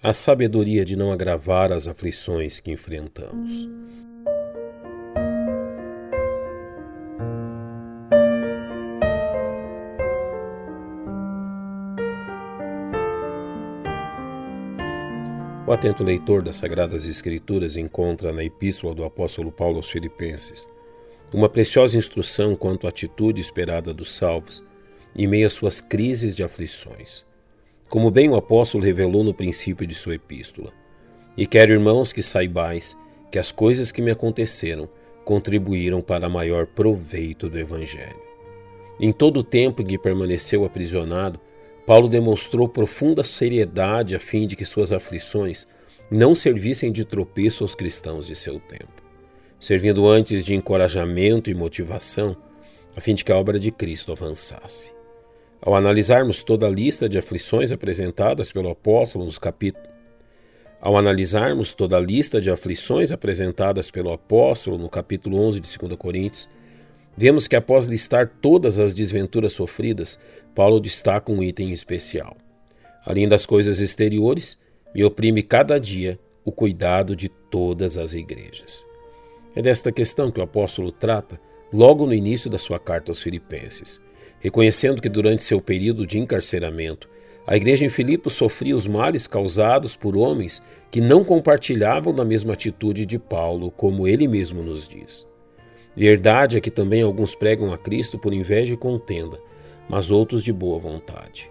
a sabedoria de não agravar as aflições que enfrentamos. O atento leitor das Sagradas Escrituras encontra na Epístola do Apóstolo Paulo aos Filipenses uma preciosa instrução quanto à atitude esperada dos salvos em meio às suas crises de aflições. Como bem o apóstolo revelou no princípio de sua epístola. E quero, irmãos, que saibais que as coisas que me aconteceram contribuíram para maior proveito do Evangelho. Em todo o tempo em que permaneceu aprisionado, Paulo demonstrou profunda seriedade a fim de que suas aflições não servissem de tropeço aos cristãos de seu tempo, servindo antes de encorajamento e motivação, a fim de que a obra de Cristo avançasse. Ao analisarmos toda a lista de aflições apresentadas pelo apóstolo nos capítulos ao analisarmos toda a lista de aflições apresentadas pelo apóstolo no capítulo 11 de 2 Coríntios, Vemos que após listar todas as desventuras sofridas, Paulo destaca um item especial. Além das coisas exteriores, me oprime cada dia o cuidado de todas as igrejas. É desta questão que o apóstolo trata logo no início da sua carta aos Filipenses, reconhecendo que durante seu período de encarceramento, a igreja em Filipos sofria os males causados por homens que não compartilhavam da mesma atitude de Paulo, como ele mesmo nos diz. Verdade é que também alguns pregam a Cristo por inveja e contenda, mas outros de boa vontade.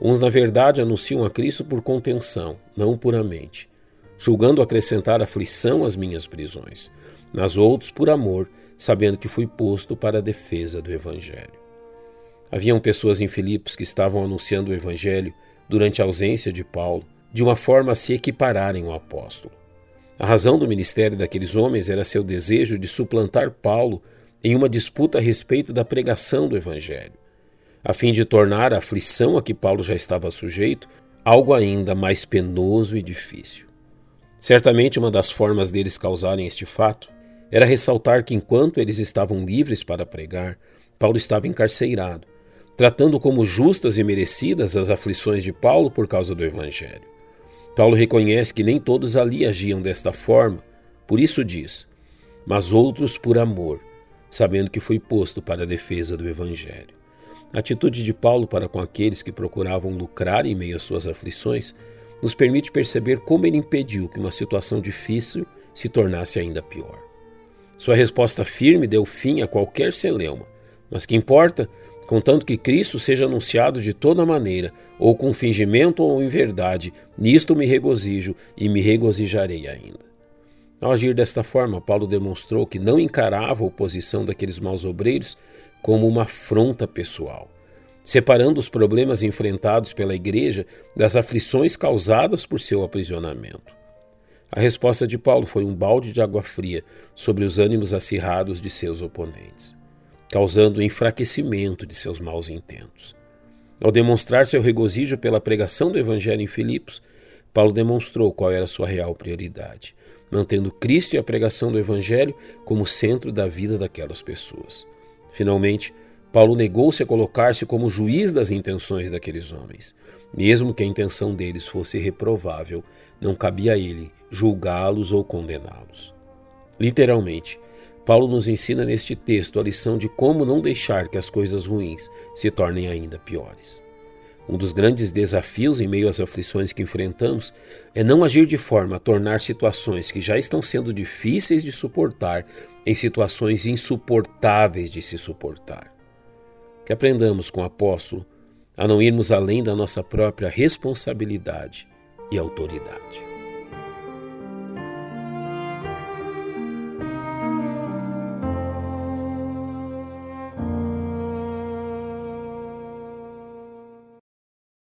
Uns, na verdade, anunciam a Cristo por contenção, não puramente, julgando acrescentar aflição às minhas prisões, mas outros por amor, sabendo que fui posto para a defesa do Evangelho. Haviam pessoas em Filipos que estavam anunciando o Evangelho durante a ausência de Paulo, de uma forma a se equipararem ao apóstolo. A razão do ministério daqueles homens era seu desejo de suplantar Paulo em uma disputa a respeito da pregação do Evangelho, a fim de tornar a aflição a que Paulo já estava sujeito algo ainda mais penoso e difícil. Certamente uma das formas deles causarem este fato era ressaltar que enquanto eles estavam livres para pregar, Paulo estava encarceirado, tratando como justas e merecidas as aflições de Paulo por causa do Evangelho. Paulo reconhece que nem todos ali agiam desta forma, por isso diz: Mas outros por amor, sabendo que foi posto para a defesa do Evangelho. A atitude de Paulo para com aqueles que procuravam lucrar em meio às suas aflições nos permite perceber como ele impediu que uma situação difícil se tornasse ainda pior. Sua resposta firme deu fim a qualquer celeuma, mas que importa contanto que Cristo seja anunciado de toda maneira, ou com fingimento ou em verdade, nisto me regozijo e me regozijarei ainda. Ao agir desta forma, Paulo demonstrou que não encarava a oposição daqueles maus obreiros como uma afronta pessoal, separando os problemas enfrentados pela igreja das aflições causadas por seu aprisionamento. A resposta de Paulo foi um balde de água fria sobre os ânimos acirrados de seus oponentes causando o enfraquecimento de seus maus intentos. Ao demonstrar seu regozijo pela pregação do Evangelho em Filipos, Paulo demonstrou qual era sua real prioridade, mantendo Cristo e a pregação do Evangelho como centro da vida daquelas pessoas. Finalmente, Paulo negou-se a colocar-se como juiz das intenções daqueles homens. Mesmo que a intenção deles fosse reprovável, não cabia a ele julgá-los ou condená-los. Literalmente, Paulo nos ensina neste texto a lição de como não deixar que as coisas ruins se tornem ainda piores. Um dos grandes desafios em meio às aflições que enfrentamos é não agir de forma a tornar situações que já estão sendo difíceis de suportar em situações insuportáveis de se suportar. Que aprendamos com o apóstolo a não irmos além da nossa própria responsabilidade e autoridade.